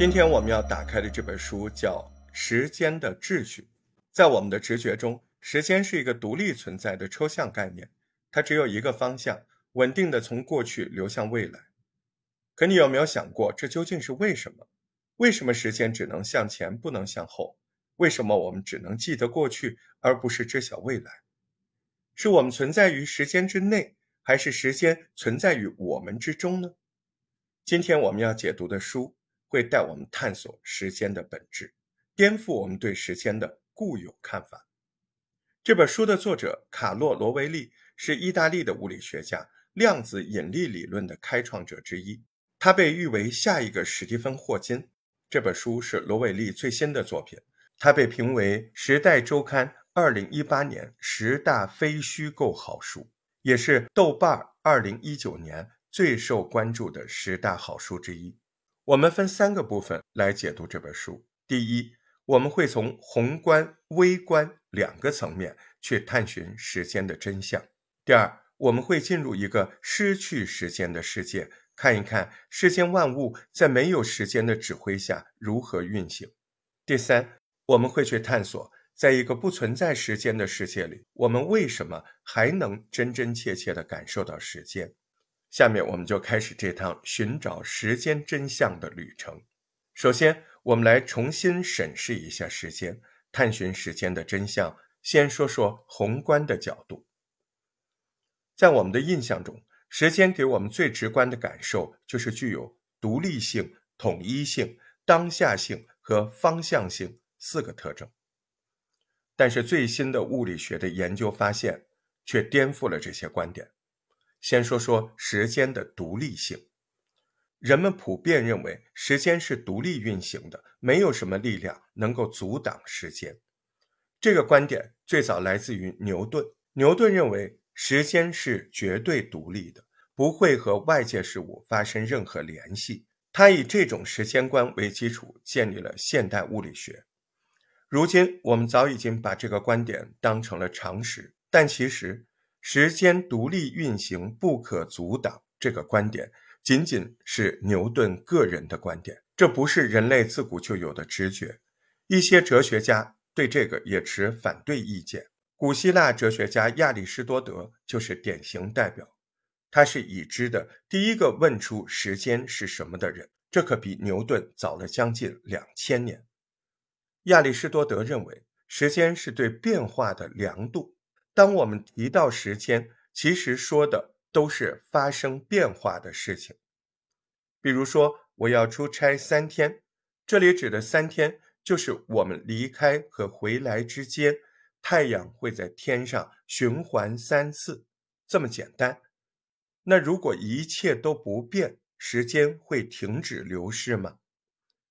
今天我们要打开的这本书叫《时间的秩序》。在我们的直觉中，时间是一个独立存在的抽象概念，它只有一个方向，稳定的从过去流向未来。可你有没有想过，这究竟是为什么？为什么时间只能向前，不能向后？为什么我们只能记得过去，而不是知晓未来？是我们存在于时间之内，还是时间存在于我们之中呢？今天我们要解读的书会带我们探索时间的本质，颠覆我们对时间的固有看法。这本书的作者卡洛·罗维利是意大利的物理学家，量子引力理论的开创者之一。他被誉为下一个史蒂芬·霍金。这本书是罗维利最新的作品，他被评为《时代周刊》2018年十大非虚构好书，也是豆瓣2019年。最受关注的十大好书之一，我们分三个部分来解读这本书。第一，我们会从宏观、微观两个层面去探寻时间的真相。第二，我们会进入一个失去时间的世界，看一看世间万物在没有时间的指挥下如何运行。第三，我们会去探索，在一个不存在时间的世界里，我们为什么还能真真切切地感受到时间。下面我们就开始这趟寻找时间真相的旅程。首先，我们来重新审视一下时间，探寻时间的真相。先说说宏观的角度。在我们的印象中，时间给我们最直观的感受就是具有独立性、统一性、当下性和方向性四个特征。但是，最新的物理学的研究发现，却颠覆了这些观点。先说说时间的独立性。人们普遍认为时间是独立运行的，没有什么力量能够阻挡时间。这个观点最早来自于牛顿。牛顿认为时间是绝对独立的，不会和外界事物发生任何联系。他以这种时间观为基础，建立了现代物理学。如今，我们早已经把这个观点当成了常识，但其实。时间独立运行不可阻挡，这个观点仅仅是牛顿个人的观点，这不是人类自古就有的直觉。一些哲学家对这个也持反对意见。古希腊哲学家亚里士多德就是典型代表，他是已知的第一个问出时间是什么的人，这可比牛顿早了将近两千年。亚里士多德认为，时间是对变化的量度。当我们提到时间，其实说的都是发生变化的事情。比如说，我要出差三天，这里指的三天就是我们离开和回来之间，太阳会在天上循环三次，这么简单。那如果一切都不变，时间会停止流逝吗？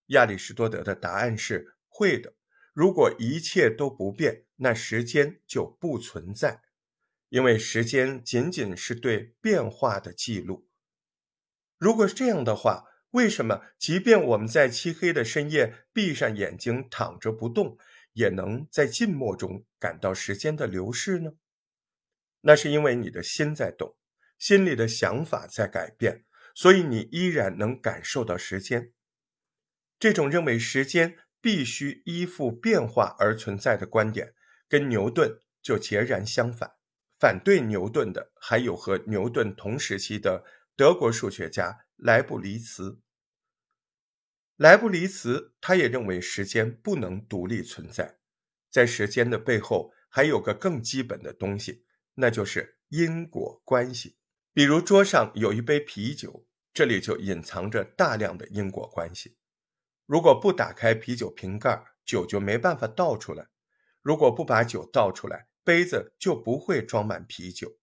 亚里士多德的答案是会的。如果一切都不变，那时间就不存在，因为时间仅仅是对变化的记录。如果是这样的话，为什么即便我们在漆黑的深夜闭上眼睛躺着不动，也能在静默中感到时间的流逝呢？那是因为你的心在动，心里的想法在改变，所以你依然能感受到时间。这种认为时间必须依附变化而存在的观点。跟牛顿就截然相反。反对牛顿的还有和牛顿同时期的德国数学家莱布尼茨。莱布尼茨他也认为时间不能独立存在，在时间的背后还有个更基本的东西，那就是因果关系。比如桌上有一杯啤酒，这里就隐藏着大量的因果关系。如果不打开啤酒瓶盖，酒就没办法倒出来。如果不把酒倒出来，杯子就不会装满啤酒。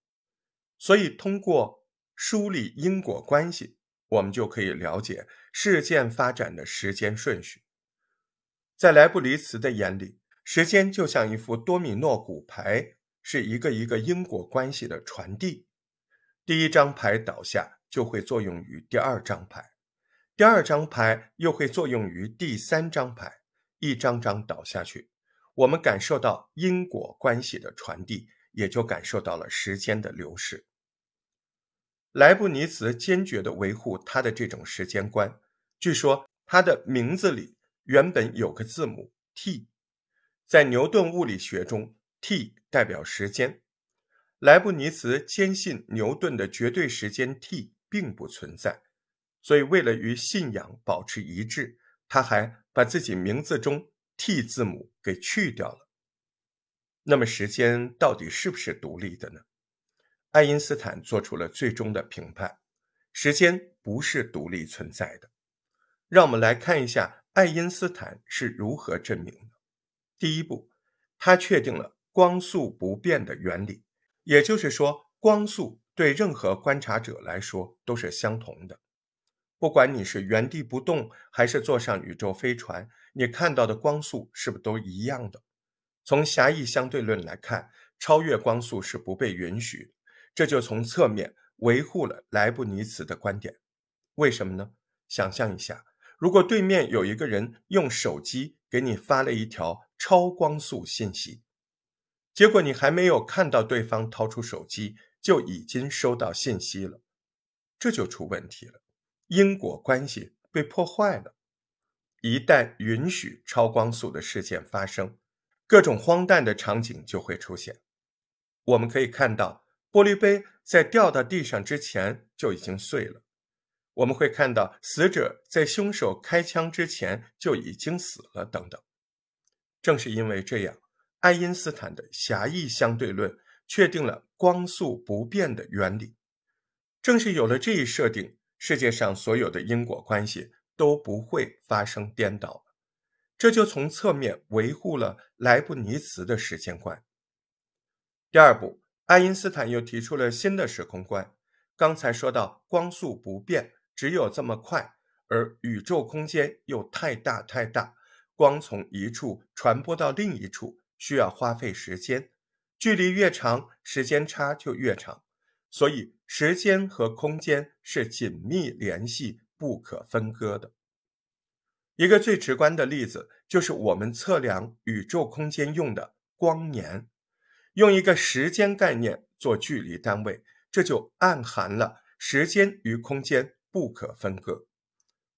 所以，通过梳理因果关系，我们就可以了解事件发展的时间顺序。在莱布尼茨的眼里，时间就像一副多米诺骨牌，是一个一个因果关系的传递。第一张牌倒下，就会作用于第二张牌，第二张牌又会作用于第三张牌，一张张倒下去。我们感受到因果关系的传递，也就感受到了时间的流逝。莱布尼茨坚决地维护他的这种时间观。据说他的名字里原本有个字母 t，在牛顿物理学中，t 代表时间。莱布尼茨坚信牛顿的绝对时间 t 并不存在，所以为了与信仰保持一致，他还把自己名字中 t 字母给去掉了。那么，时间到底是不是独立的呢？爱因斯坦做出了最终的评判：时间不是独立存在的。让我们来看一下爱因斯坦是如何证明的。第一步，他确定了光速不变的原理，也就是说，光速对任何观察者来说都是相同的。不管你是原地不动，还是坐上宇宙飞船，你看到的光速是不是都一样的？从狭义相对论来看，超越光速是不被允许，这就从侧面维护了莱布尼茨的观点。为什么呢？想象一下。如果对面有一个人用手机给你发了一条超光速信息，结果你还没有看到对方掏出手机，就已经收到信息了，这就出问题了，因果关系被破坏了。一旦允许超光速的事件发生，各种荒诞的场景就会出现。我们可以看到，玻璃杯在掉到地上之前就已经碎了。我们会看到死者在凶手开枪之前就已经死了，等等。正是因为这样，爱因斯坦的狭义相对论确定了光速不变的原理。正是有了这一设定，世界上所有的因果关系都不会发生颠倒。这就从侧面维护了莱布尼茨的时间观。第二步，爱因斯坦又提出了新的时空观。刚才说到光速不变。只有这么快，而宇宙空间又太大太大，光从一处传播到另一处需要花费时间，距离越长，时间差就越长，所以时间和空间是紧密联系、不可分割的。一个最直观的例子就是我们测量宇宙空间用的光年，用一个时间概念做距离单位，这就暗含了时间与空间。不可分割，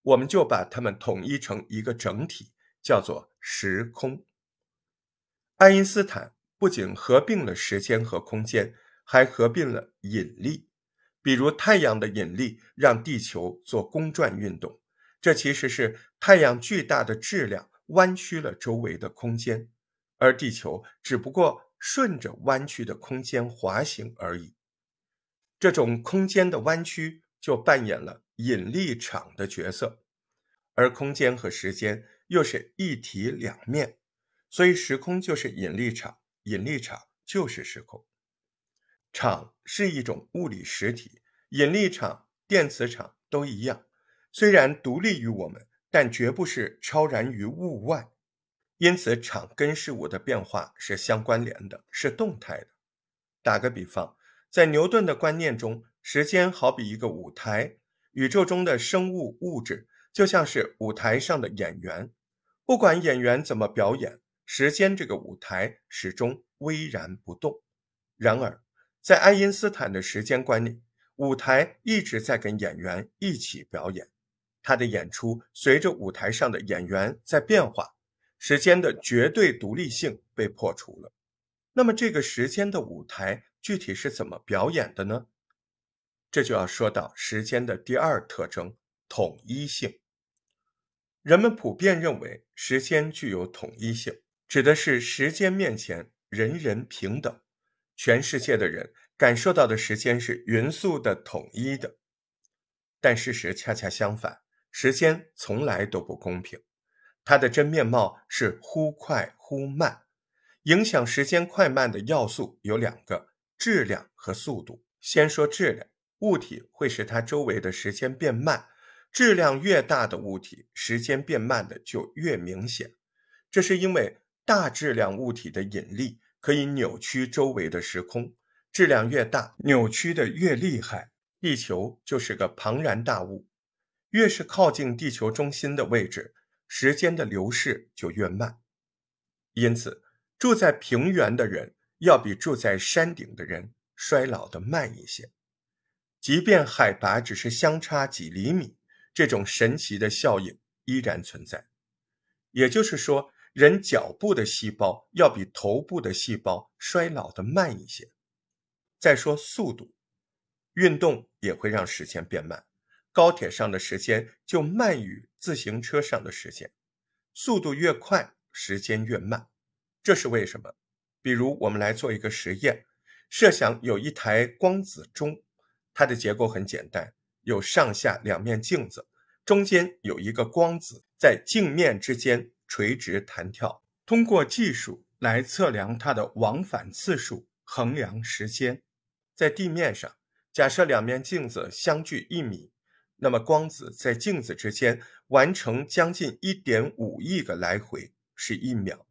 我们就把它们统一成一个整体，叫做时空。爱因斯坦不仅合并了时间和空间，还合并了引力。比如太阳的引力让地球做公转运动，这其实是太阳巨大的质量弯曲了周围的空间，而地球只不过顺着弯曲的空间滑行而已。这种空间的弯曲就扮演了。引力场的角色，而空间和时间又是一体两面，所以时空就是引力场，引力场就是时空。场是一种物理实体，引力场、电磁场都一样，虽然独立于我们，但绝不是超然于物外。因此，场跟事物的变化是相关联的，是动态的。打个比方，在牛顿的观念中，时间好比一个舞台。宇宙中的生物物质就像是舞台上的演员，不管演员怎么表演，时间这个舞台始终巍然不动。然而，在爱因斯坦的时间观念，舞台一直在跟演员一起表演，他的演出随着舞台上的演员在变化，时间的绝对独立性被破除了。那么，这个时间的舞台具体是怎么表演的呢？这就要说到时间的第二特征——统一性。人们普遍认为时间具有统一性，指的是时间面前人人平等，全世界的人感受到的时间是匀速的、统一的。但事实恰恰相反，时间从来都不公平，它的真面貌是忽快忽慢。影响时间快慢的要素有两个：质量和速度。先说质量。物体会使它周围的时间变慢，质量越大的物体，时间变慢的就越明显。这是因为大质量物体的引力可以扭曲周围的时空，质量越大，扭曲的越厉害。地球就是个庞然大物，越是靠近地球中心的位置，时间的流逝就越慢。因此，住在平原的人要比住在山顶的人衰老的慢一些。即便海拔只是相差几厘米，这种神奇的效应依然存在。也就是说，人脚部的细胞要比头部的细胞衰老的慢一些。再说速度，运动也会让时间变慢。高铁上的时间就慢于自行车上的时间，速度越快，时间越慢。这是为什么？比如，我们来做一个实验，设想有一台光子钟，它的结构很简单，有上下两面镜子，中间有一个光子在镜面之间垂直弹跳。通过技术来测量它的往返次数，衡量时间。在地面上，假设两面镜子相距一米。那么光子在镜子之间完成将近一点五亿个来回是一秒。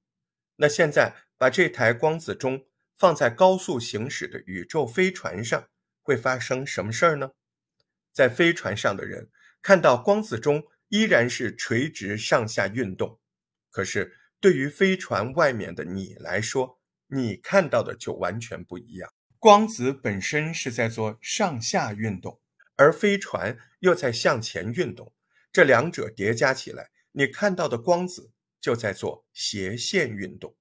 那现在把这台光子钟放在高速行驶的宇宙飞船上，会发生什么事儿呢？在飞船上的人看到光子钟依然是垂直上下运动，可是对于飞船外面的你来说，你看到的就完全不一样。光子本身是在做上下运动。而飞船又在向前运动，这两者叠加起来，你看到的光子就在做斜线运动。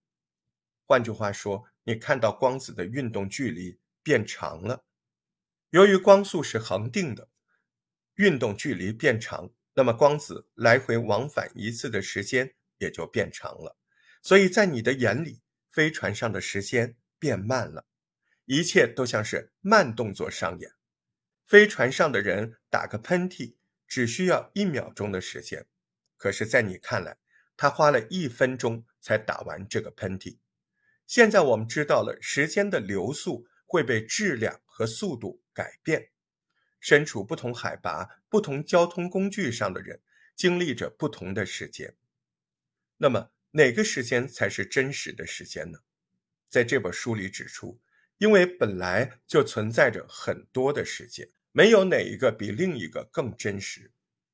换句话说，你看到光子的运动距离变长了。由于光速是恒定的，运动距离变长，那么光子来回往返一次的时间也就变长了。所以在你的眼里，飞船上的时间变慢了，一切都像是慢动作上演。飞船上的人打个喷嚏只需要一秒钟的时间，可是，在你看来，他花了一分钟才打完这个喷嚏。现在我们知道了，时间的流速会被质量和速度改变。身处不同海拔、不同交通工具上的人，经历着不同的时间。那么，哪个时间才是真实的时间呢？在这本书里指出，因为本来就存在着很多的时间。没有哪一个比另一个更真实，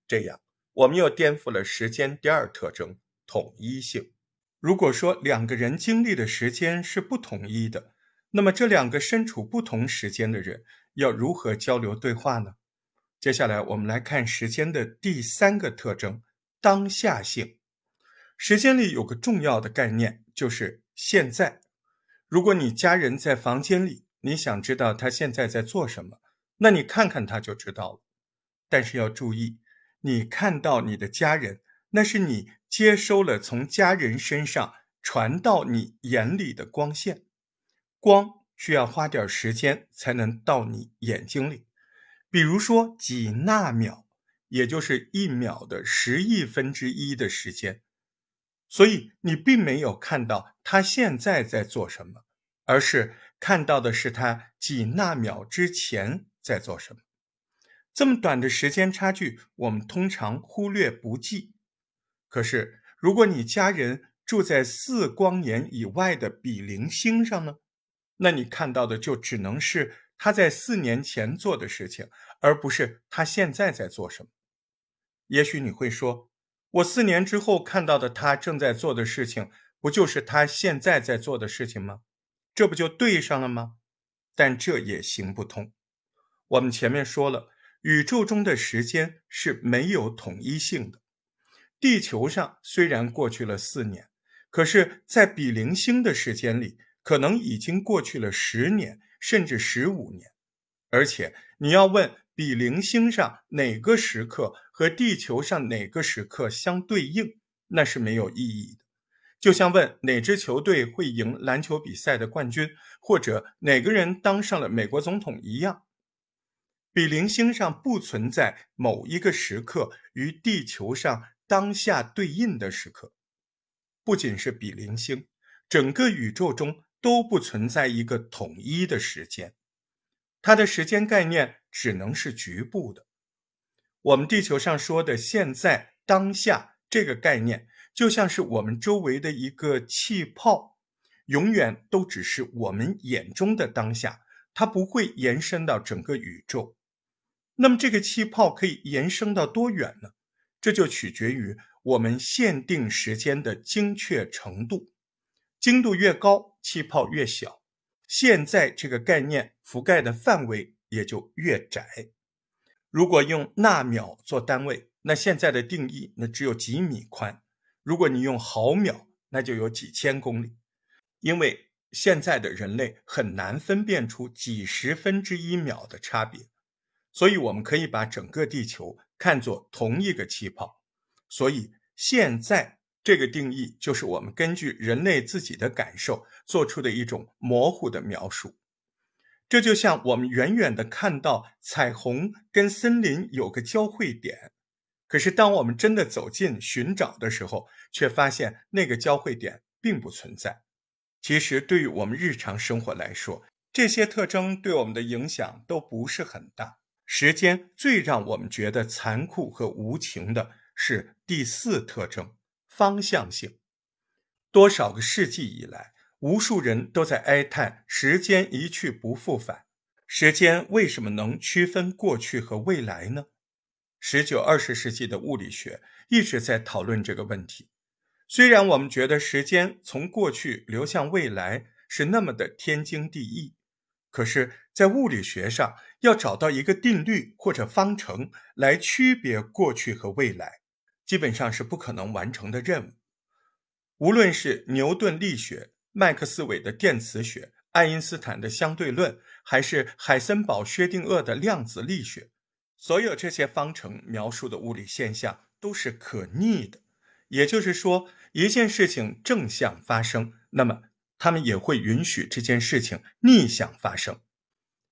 这样我们又颠覆了时间第二特征——统一性。如果说两个人经历的时间是不统一的，那么这两个身处不同时间的人要如何交流对话呢？接下来我们来看时间的第三个特征——当下性。时间里有个重要的概念，就是现在。如果你家人在房间里，你想知道他现在在做什么？那你看看他就知道了，但是要注意，你看到你的家人，那是你接收了从家人身上传到你眼里的光线，光需要花点时间才能到你眼睛里，比如说几纳秒，也就是一秒的十亿分之一的时间，所以你并没有看到他现在在做什么，而是看到的是他几纳秒之前。在做什么？这么短的时间差距，我们通常忽略不计。可是，如果你家人住在四光年以外的比邻星上呢？那你看到的就只能是他在四年前做的事情，而不是他现在在做什么。也许你会说，我四年之后看到的他正在做的事情，不就是他现在在做的事情吗？这不就对上了吗？但这也行不通。我们前面说了，宇宙中的时间是没有统一性的。地球上虽然过去了四年，可是，在比邻星的时间里，可能已经过去了十年，甚至十五年。而且，你要问比邻星上哪个时刻和地球上哪个时刻相对应，那是没有意义的。就像问哪支球队会赢篮球比赛的冠军，或者哪个人当上了美国总统一样。比邻星上不存在某一个时刻与地球上当下对应的时刻，不仅是比邻星，整个宇宙中都不存在一个统一的时间，它的时间概念只能是局部的。我们地球上说的“现在”“当下”这个概念，就像是我们周围的一个气泡，永远都只是我们眼中的当下，它不会延伸到整个宇宙。那么这个气泡可以延伸到多远呢？这就取决于我们限定时间的精确程度，精度越高，气泡越小。现在这个概念覆盖的范围也就越窄。如果用纳秒做单位，那现在的定义那只有几米宽，如果你用毫秒，那就有几千公里，因为现在的人类很难分辨出几十分之一秒的差别，所以我们可以把整个地球看作同一个气泡。所以现在这个定义就是我们根据人类自己的感受做出的一种模糊的描述。这就像我们远远的看到彩虹跟森林有个交汇点，可是当我们真的走近寻找的时候，却发现那个交汇点并不存在。其实，对于我们日常生活来说，这些特征对我们的影响都不是很大。时间最让我们觉得残酷和无情的是第四特征——方向性。多少个世纪以来。无数人都在哀叹时间一去不复返。时间为什么能区分过去和未来呢？十九、二十世纪的物理学一直在讨论这个问题。虽然我们觉得时间从过去流向未来是那么的天经地义，可是，在物理学上要找到一个定律或者方程来区别过去和未来，基本上是不可能完成的任务。无论是牛顿力学，麦克斯韦的电磁学、爱因斯坦的相对论，还是海森堡薛定谔的量子力学，所有这些方程描述的物理现象都是可逆的。也就是说，一件事情正向发生，那么他们也会允许这件事情逆向发生。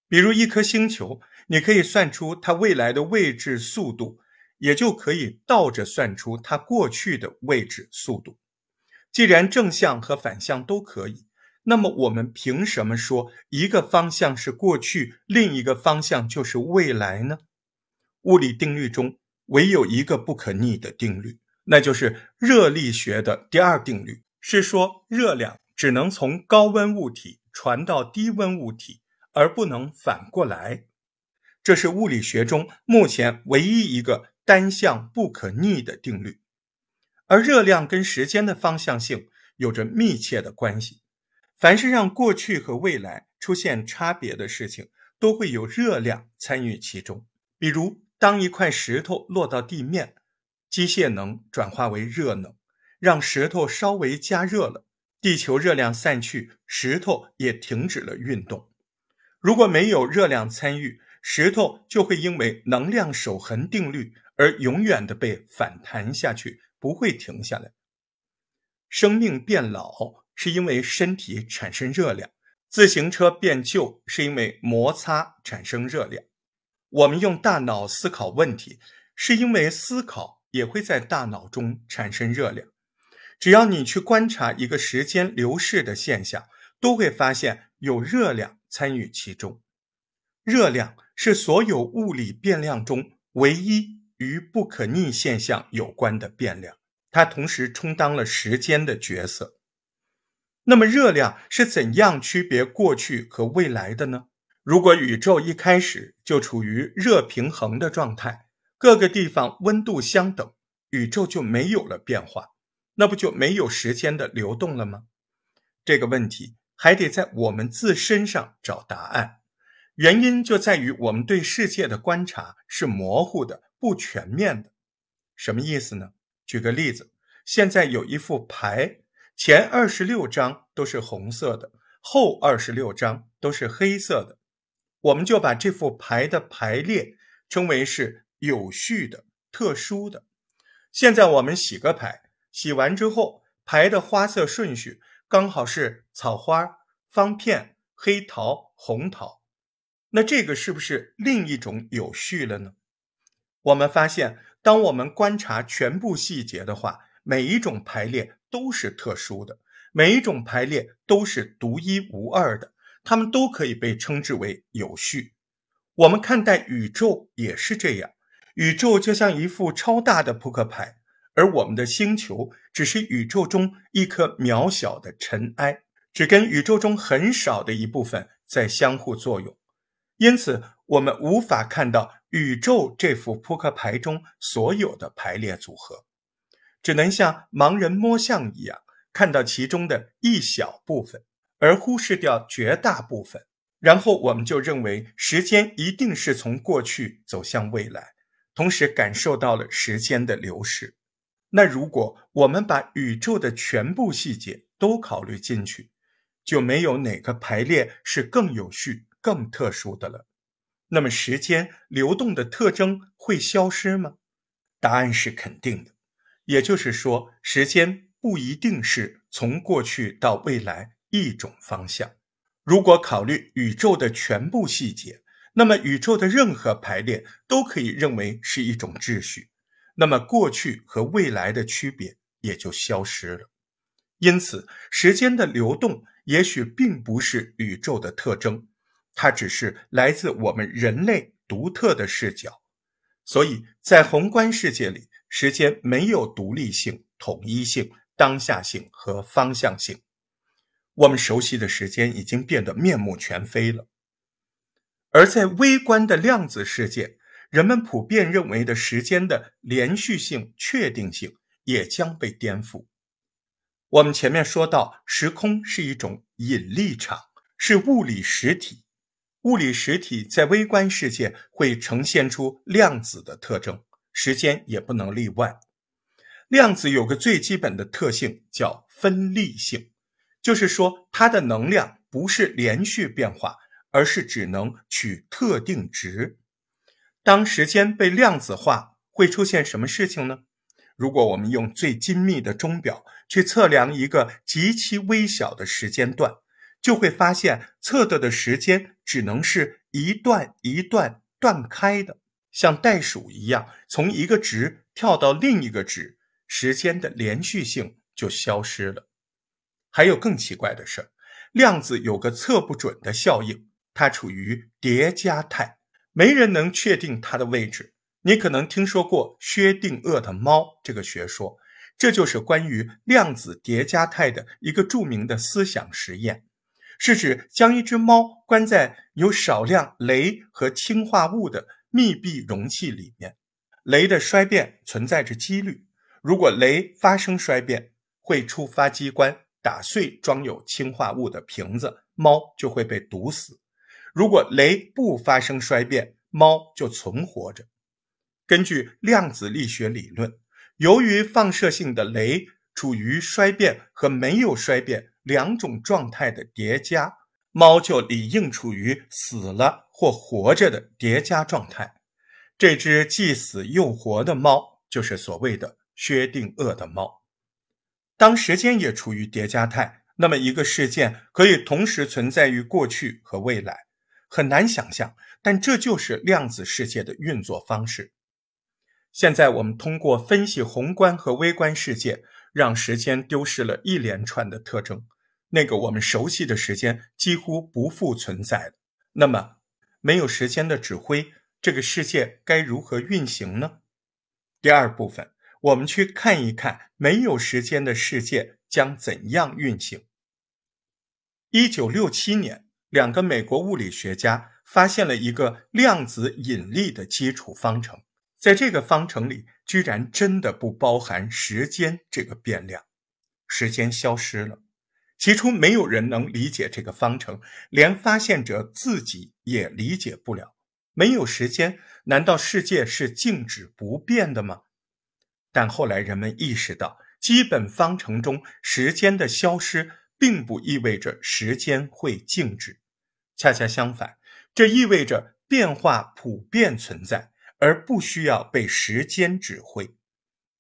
比如一颗星球，你可以算出它未来的位置、速度，也就可以倒着算出它过去的位置、速度。既然正向和反向都可以，那么我们凭什么说一个方向是过去，另一个方向就是未来呢？物理定律中唯有一个不可逆的定律，那就是热力学的第二定律，是说热量只能从高温物体传到低温物体，而不能反过来。这是物理学中目前唯一一个单向不可逆的定律。而热量跟时间的方向性有着密切的关系。凡是让过去和未来出现差别的事情，都会有热量参与其中。比如，当一块石头落到地面，机械能转化为热能，让石头稍微加热了，地球热量散去，石头也停止了运动。如果没有热量参与，石头就会因为能量守恒定律而永远的被反弹下去。不会停下来。生命变老是因为身体产生热量，自行车变旧是因为摩擦产生热量。我们用大脑思考问题，是因为思考也会在大脑中产生热量。只要你去观察一个时间流逝的现象，都会发现有热量参与其中。热量是所有物理变量中唯一。与不可逆现象有关的变量，它同时充当了时间的角色。那么，热量是怎样区别过去和未来的呢？如果宇宙一开始就处于热平衡的状态，各个地方温度相等，宇宙就没有了变化，那不就没有时间的流动了吗？这个问题还得在我们自身上找答案。原因就在于我们对世界的观察是模糊的。不全面的，什么意思呢？举个例子，现在有一副牌，前二十六张都是红色的，后二十六张都是黑色的，我们就把这副牌的排列称为是有序的、特殊的。现在我们洗个牌，洗完之后，牌的花色顺序刚好是草花、方片、黑桃、红桃，那这个是不是另一种有序了呢？我们发现，当我们观察全部细节的话，每一种排列都是特殊的，每一种排列都是独一无二的，它们都可以被称之为有序。我们看待宇宙也是这样，宇宙就像一副超大的扑克牌，而我们的星球只是宇宙中一颗渺小的尘埃，只跟宇宙中很少的一部分在相互作用，因此我们无法看到。宇宙这副扑克牌中所有的排列组合，只能像盲人摸象一样看到其中的一小部分，而忽视掉绝大部分。然后我们就认为时间一定是从过去走向未来，同时感受到了时间的流逝。那如果我们把宇宙的全部细节都考虑进去，就没有哪个排列是更有序、更特殊的了。那么时间流动的特征会消失吗？答案是肯定的。也就是说，时间不一定是从过去到未来一种方向。如果考虑宇宙的全部细节，那么宇宙的任何排列都可以认为是一种秩序。那么过去和未来的区别也就消失了。因此，时间的流动也许并不是宇宙的特征。它只是来自我们人类独特的视角，所以在宏观世界里，时间没有独立性、统一性、当下性和方向性。我们熟悉的时间已经变得面目全非了。而在微观的量子世界，人们普遍认为的时间的连续性、确定性也将被颠覆。我们前面说到，时空是一种引力场，是物理实体。物理实体在微观世界会呈现出量子的特征，时间也不能例外。量子有个最基本的特性叫分立性，就是说它的能量不是连续变化，而是只能取特定值。当时间被量子化，会出现什么事情呢？如果我们用最精密的钟表去测量一个极其微小的时间段。就会发现测得的时间只能是一段一段断开的，像袋鼠一样从一个值跳到另一个值，时间的连续性就消失了。还有更奇怪的事量子有个测不准的效应，它处于叠加态，没人能确定它的位置。你可能听说过薛定谔的猫这个学说，这就是关于量子叠加态的一个著名的思想实验。是指将一只猫关在有少量镭和氢化物的密闭容器里面，镭的衰变存在着几率。如果镭发生衰变，会触发机关打碎装有氢化物的瓶子，猫就会被毒死；如果镭不发生衰变，猫就存活着。根据量子力学理论，由于放射性的镭处于衰变和没有衰变。两种状态的叠加，猫就理应处于死了或活着的叠加状态。这只既死又活的猫，就是所谓的薛定谔的猫。当时间也处于叠加态，那么一个事件可以同时存在于过去和未来，很难想象，但这就是量子世界的运作方式。现在我们通过分析宏观和微观世界。让时间丢失了一连串的特征，那个我们熟悉的时间几乎不复存在。那么，没有时间的指挥，这个世界该如何运行呢？第二部分，我们去看一看没有时间的世界将怎样运行。一九六七年，两个美国物理学家发现了一个量子引力的基础方程。在这个方程里，居然真的不包含时间这个变量，时间消失了。起初没有人能理解这个方程，连发现者自己也理解不了。没有时间，难道世界是静止不变的吗？但后来人们意识到，基本方程中时间的消失，并不意味着时间会静止，恰恰相反，这意味着变化普遍存在。而不需要被时间指挥，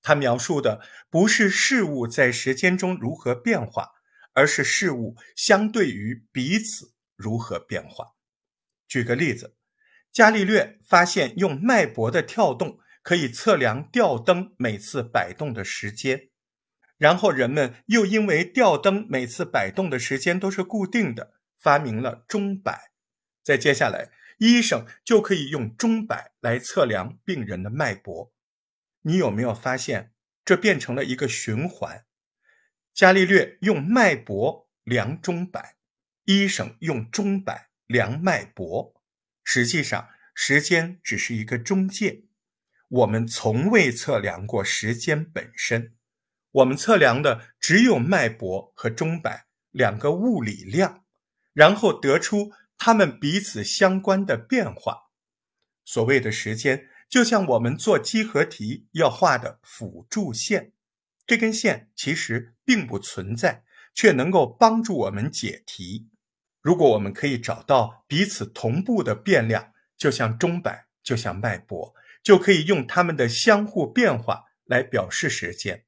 他描述的不是事物在时间中如何变化，而是事物相对于彼此如何变化。举个例子，伽利略发现用脉搏的跳动可以测量吊灯每次摆动的时间，然后人们又因为吊灯每次摆动的时间都是固定的，发明了钟摆。再接下来。医生就可以用钟摆来测量病人的脉搏。你有没有发现，这变成了一个循环？伽利略用脉搏量钟摆，医生用钟摆量脉搏。实际上，时间只是一个中介。我们从未测量过时间本身，我们测量的只有脉搏和钟摆两个物理量，然后得出。它们彼此相关的变化，所谓的时间，就像我们做几何题要画的辅助线，这根线其实并不存在，却能够帮助我们解题。如果我们可以找到彼此同步的变量，就像钟摆，就像脉搏，就可以用它们的相互变化来表示时间，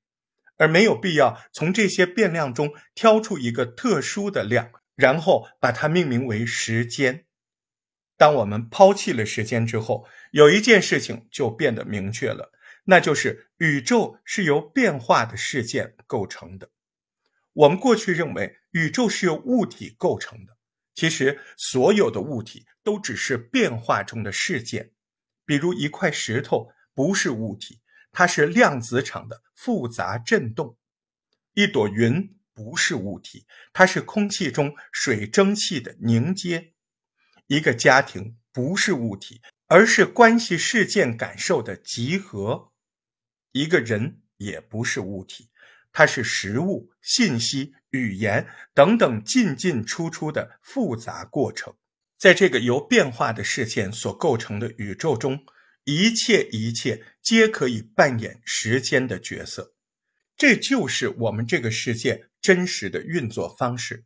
而没有必要从这些变量中挑出一个特殊的量，然后把它命名为时间。当我们抛弃了时间之后，有一件事情就变得明确了，那就是宇宙是由变化的事件构成的。我们过去认为宇宙是由物体构成的，其实所有的物体都只是变化中的事件。比如一块石头不是物体，它是量子场的复杂振动；一朵云不是物体，它是空气中水蒸气的凝结。一个家庭不是物体，而是关系事件感受的集合；一个人也不是物体，它是食物、信息、语言等等进进出出的复杂过程。在这个由变化的事件所构成的宇宙中，一切一切皆可以扮演时间的角色。这就是我们这个世界真实的运作方式。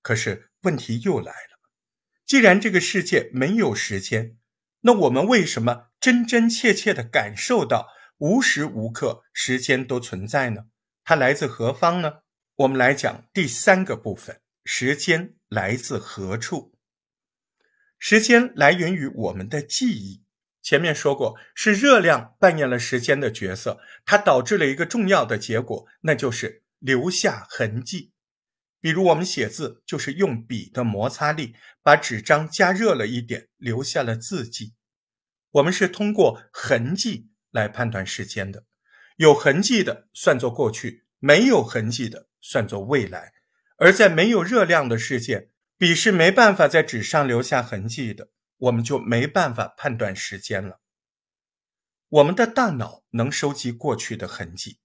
可是问题又来了。既然这个世界没有时间，那我们为什么真真切切地感受到无时无刻时间都存在呢？它来自何方呢？我们来讲第三个部分：时间来自何处？时间来源于我们的记忆。前面说过，是热量扮演了时间的角色，它导致了一个重要的结果，那就是留下痕迹。比如我们写字，就是用笔的摩擦力把纸张加热了一点，留下了字迹。我们是通过痕迹来判断时间的，有痕迹的算作过去，没有痕迹的算作未来。而在没有热量的世界，笔是没办法在纸上留下痕迹的，我们就没办法判断时间了。我们的大脑能收集过去的痕迹，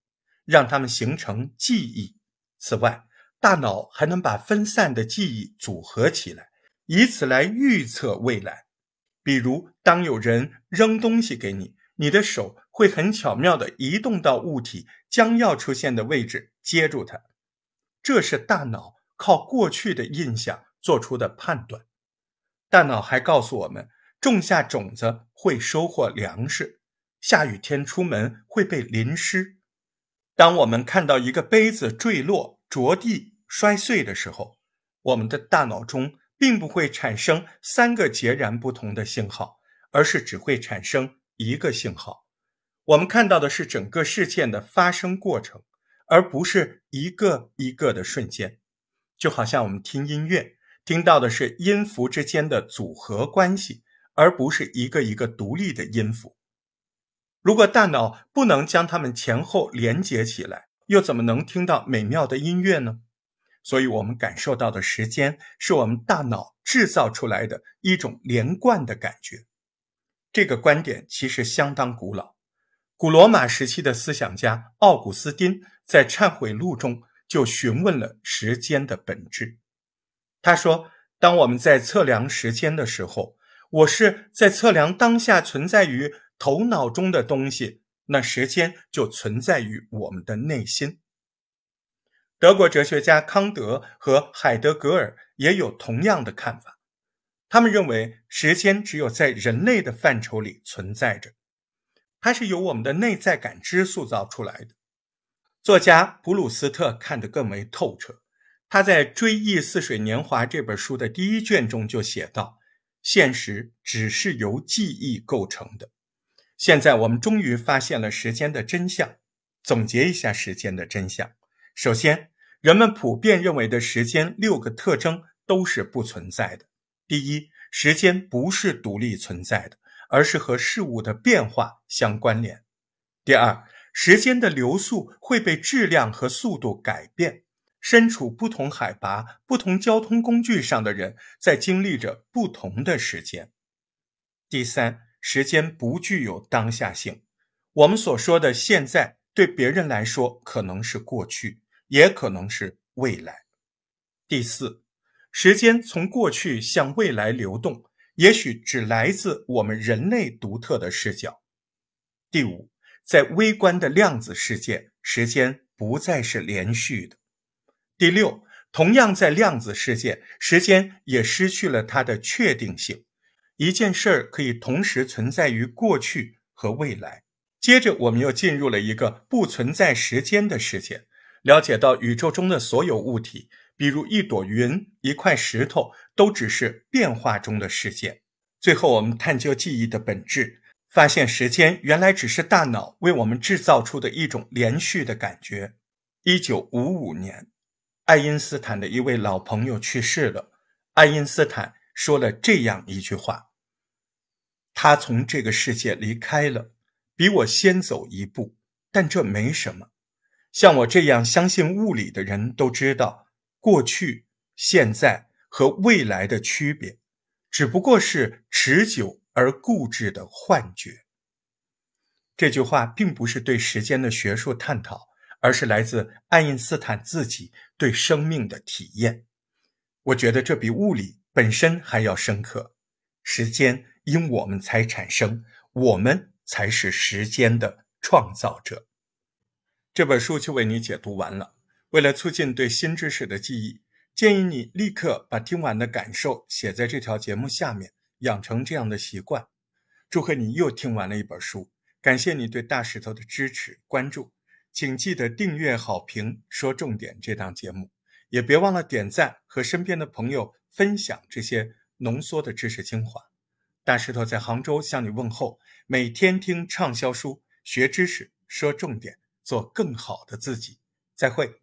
让它们形成记忆。此外，大脑还能把分散的记忆组合起来，以此来预测未来。比如，当有人扔东西给你，你的手会很巧妙地移动到物体将要出现的位置，接住它。这是大脑靠过去的印象做出的判断。大脑还告诉我们，种下种子会收获粮食，下雨天出门会被淋湿。当我们看到一个杯子坠落着地，摔碎的时候，我们的大脑中并不会产生三个截然不同的信号，而是只会产生一个信号。我们看到的是整个事件的发生过程，而不是一个一个的瞬间。就好像我们听音乐，听到的是音符之间的组合关系，而不是一个一个独立的音符。如果大脑不能将它们前后连接起来，又怎么能听到美妙的音乐呢？所以，我们感受到的时间是我们大脑制造出来的一种连贯的感觉。这个观点其实相当古老，古罗马时期的思想家奥古斯丁在《忏悔录》中就询问了时间的本质。他说：“当我们在测量时间的时候，我是在测量当下存在于头脑中的东西，那时间就存在于我们的内心。”德国哲学家康德和海德格尔也有同样的看法。他们认为，时间只有在人类的范畴里存在着，它是由我们的内在感知塑造出来的。作家普鲁斯特看得更为透彻。他在《追忆似水年华》这本书的第一卷中就写道：“现实只是由记忆构成的。”现在我们终于发现了时间的真相。总结一下时间的真相：首先，人们普遍认为的时间六个特征都是不存在的。第一，时间不是独立存在的，而是和事物的变化相关联。第二，时间的流速会被质量和速度改变。身处不同海拔、不同交通工具上的人在经历着不同的时间。第三，时间不具有当下性。我们所说的现在，对别人来说可能是过去。也可能是未来。第四，时间从过去向未来流动，也许只来自我们人类独特的视角。第五，在微观的量子世界，时间不再是连续的。第六，同样在量子世界，时间也失去了它的确定性。一件事儿可以同时存在于过去和未来。接着，我们又进入了一个不存在时间的世界，了解到宇宙中的所有物体，比如一朵云、一块石头，都只是变化中的事件。最后，我们探究记忆的本质，发现时间原来只是大脑为我们制造出的一种连续的感觉。一九五五年，爱因斯坦的一位老朋友去世了。爱因斯坦说了这样一句话。他从这个世界离开了，比我先走一步，但这没什么。像我这样相信物理的人都知道，过去、现在和未来的区别，只不过是持久而固执的幻觉。这句话并不是对时间的学术探讨，而是来自爱因斯坦自己对生命的体验。我觉得这比物理本身还要深刻。时间。因我们才产生，我们才是时间的创造者。这本书就为你解读完了。为了促进对新知识的记忆，建议你立刻把听完的感受写在这条节目下面，养成这样的习惯。祝贺你又听完了一本书，感谢你对大石头的支持关注，请记得订阅、好评、说重点这档节目，也别忘了点赞和身边的朋友分享这些浓缩的知识精华。大石头在杭州向你问候，每天听畅销书，学知识，说重点，做更好的自己。再会。